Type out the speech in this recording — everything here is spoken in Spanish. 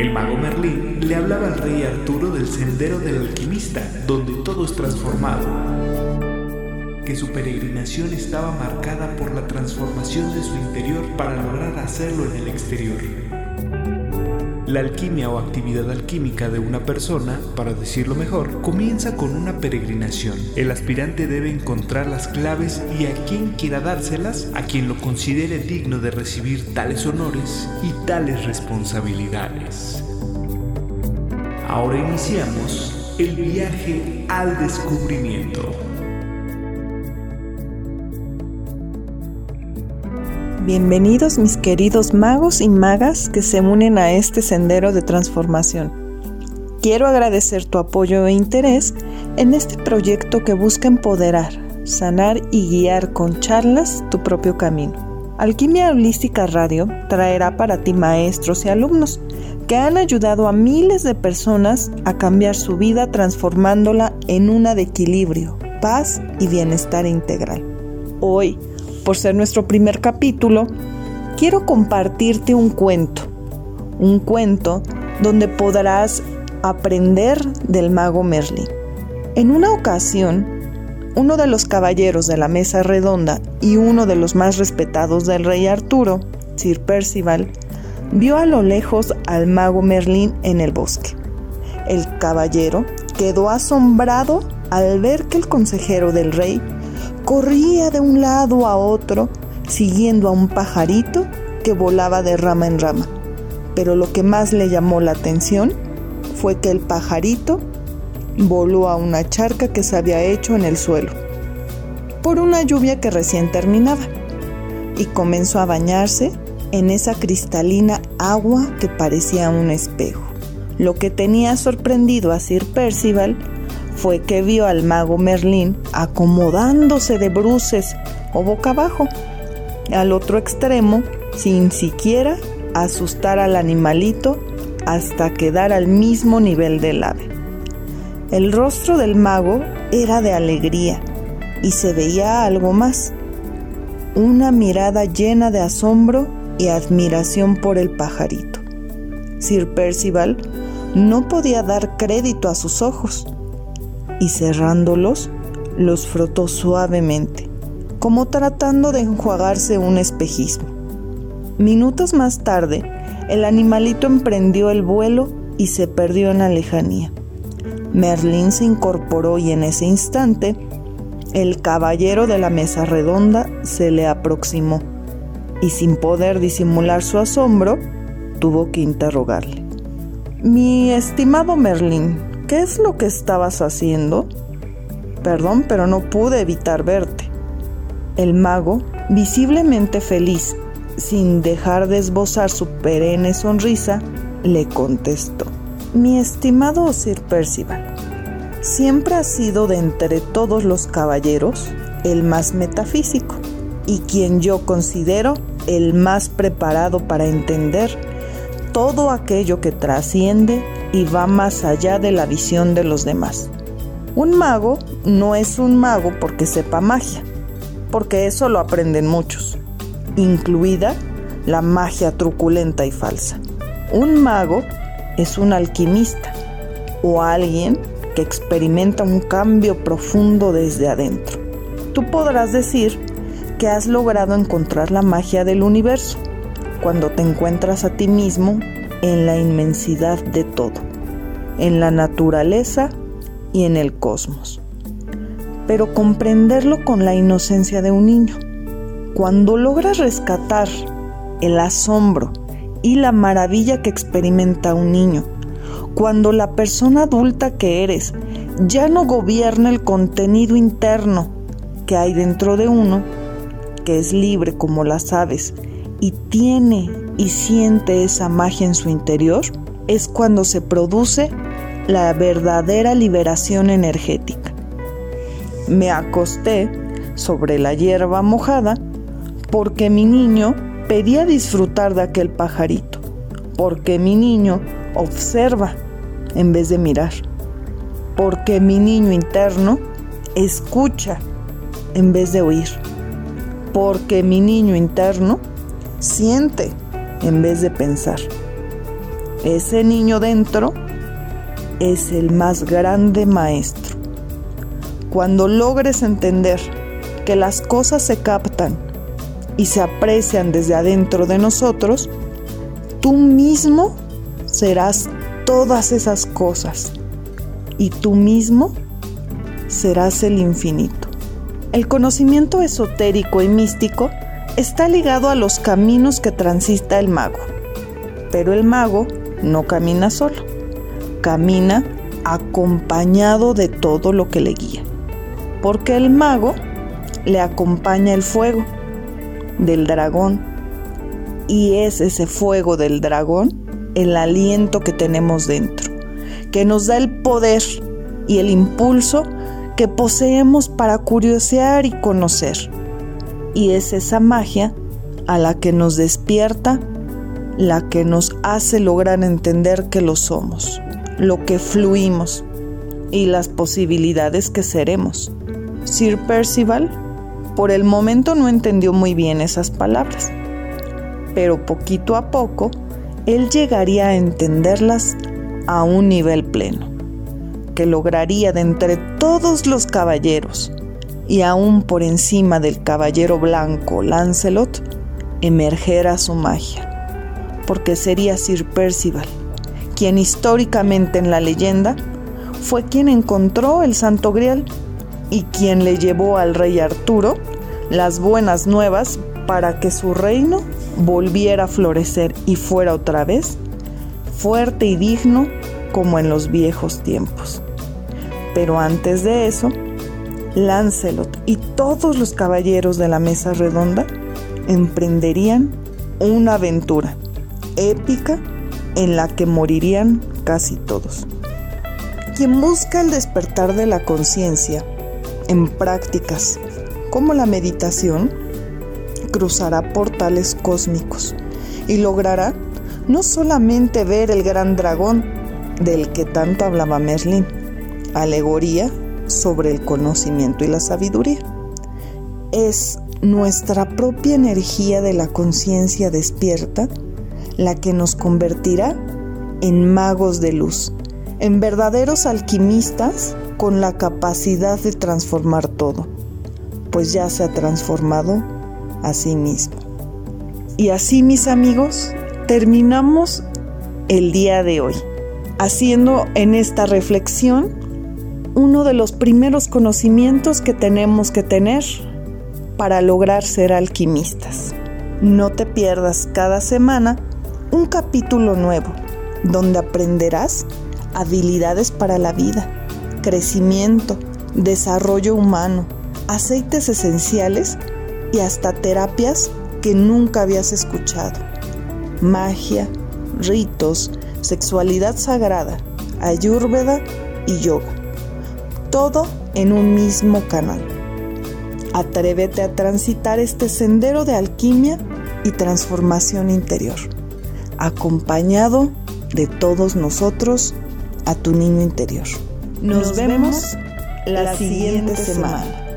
El mago Merlín le hablaba al rey Arturo del sendero del alquimista, donde todo es transformado, que su peregrinación estaba marcada por la transformación de su interior para lograr hacerlo en el exterior. La alquimia o actividad alquímica de una persona, para decirlo mejor, comienza con una peregrinación. El aspirante debe encontrar las claves y a quien quiera dárselas, a quien lo considere digno de recibir tales honores y tales responsabilidades. Ahora iniciamos el viaje al descubrimiento. Bienvenidos mis queridos magos y magas que se unen a este sendero de transformación. Quiero agradecer tu apoyo e interés en este proyecto que busca empoderar, sanar y guiar con charlas tu propio camino. Alquimia Holística Radio traerá para ti maestros y alumnos que han ayudado a miles de personas a cambiar su vida transformándola en una de equilibrio, paz y bienestar integral. Hoy, por ser nuestro primer capítulo, quiero compartirte un cuento. Un cuento donde podrás aprender del mago Merlin. En una ocasión, uno de los caballeros de la mesa redonda y uno de los más respetados del rey Arturo, Sir Percival, vio a lo lejos al mago Merlín en el bosque. El caballero quedó asombrado al ver que el consejero del rey corría de un lado a otro siguiendo a un pajarito que volaba de rama en rama. Pero lo que más le llamó la atención fue que el pajarito voló a una charca que se había hecho en el suelo por una lluvia que recién terminaba y comenzó a bañarse en esa cristalina agua que parecía un espejo. Lo que tenía sorprendido a Sir Percival fue que vio al mago Merlín acomodándose de bruces o boca abajo, al otro extremo, sin siquiera asustar al animalito hasta quedar al mismo nivel del ave. El rostro del mago era de alegría y se veía algo más, una mirada llena de asombro y admiración por el pajarito. Sir Percival no podía dar crédito a sus ojos y cerrándolos los frotó suavemente, como tratando de enjuagarse un espejismo. Minutos más tarde, el animalito emprendió el vuelo y se perdió en la lejanía. Merlín se incorporó y en ese instante el caballero de la mesa redonda se le aproximó y sin poder disimular su asombro, tuvo que interrogarle. Mi estimado Merlín, ¿qué es lo que estabas haciendo? Perdón, pero no pude evitar verte. El mago, visiblemente feliz, sin dejar de esbozar su perenne sonrisa, le contestó. Mi estimado Sir Percival, siempre ha sido de entre todos los caballeros el más metafísico y quien yo considero el más preparado para entender todo aquello que trasciende y va más allá de la visión de los demás. Un mago no es un mago porque sepa magia, porque eso lo aprenden muchos, incluida la magia truculenta y falsa. Un mago es un alquimista o alguien que experimenta un cambio profundo desde adentro. Tú podrás decir que has logrado encontrar la magia del universo cuando te encuentras a ti mismo en la inmensidad de todo, en la naturaleza y en el cosmos. Pero comprenderlo con la inocencia de un niño. Cuando logras rescatar el asombro y la maravilla que experimenta un niño, cuando la persona adulta que eres ya no gobierna el contenido interno que hay dentro de uno, que es libre como las aves y tiene y siente esa magia en su interior, es cuando se produce la verdadera liberación energética. Me acosté sobre la hierba mojada porque mi niño pedía disfrutar de aquel pajarito, porque mi niño observa en vez de mirar, porque mi niño interno escucha en vez de oír porque mi niño interno siente en vez de pensar. ese niño dentro es el más grande maestro. Cuando logres entender que las cosas se captan y se aprecian desde adentro de nosotros, tú mismo serás todas esas cosas y tú mismo serás el infinito. El conocimiento esotérico y místico está ligado a los caminos que transita el mago, pero el mago no camina solo, camina acompañado de todo lo que le guía, porque el mago le acompaña el fuego del dragón. Y es ese fuego del dragón el aliento que tenemos dentro, que nos da el poder y el impulso que poseemos para curiosear y conocer. Y es esa magia a la que nos despierta, la que nos hace lograr entender que lo somos, lo que fluimos y las posibilidades que seremos. Sir Percival por el momento no entendió muy bien esas palabras, pero poquito a poco él llegaría a entenderlas a un nivel pleno, que lograría de entre todos los caballeros y aún por encima del caballero blanco Lancelot, emerger a su magia, porque sería Sir Percival, quien históricamente en la leyenda fue quien encontró el Santo Grial y quien le llevó al rey Arturo las buenas nuevas para que su reino volviera a florecer y fuera otra vez fuerte y digno como en los viejos tiempos. Pero antes de eso, Lancelot y todos los caballeros de la mesa redonda emprenderían una aventura épica en la que morirían casi todos. Quien busca el despertar de la conciencia en prácticas como la meditación, cruzará portales cósmicos y logrará no solamente ver el gran dragón del que tanto hablaba Merlin, alegoría sobre el conocimiento y la sabiduría. Es nuestra propia energía de la conciencia despierta la que nos convertirá en magos de luz, en verdaderos alquimistas con la capacidad de transformar todo, pues ya se ha transformado a sí mismo. Y así, mis amigos, terminamos el día de hoy, haciendo en esta reflexión uno de los primeros conocimientos que tenemos que tener para lograr ser alquimistas. No te pierdas cada semana un capítulo nuevo donde aprenderás habilidades para la vida, crecimiento, desarrollo humano, aceites esenciales y hasta terapias que nunca habías escuchado. Magia, ritos, sexualidad sagrada, ayurveda y yoga. Todo en un mismo canal. Atrévete a transitar este sendero de alquimia y transformación interior, acompañado de todos nosotros a tu niño interior. Nos, vemos la siguiente semana.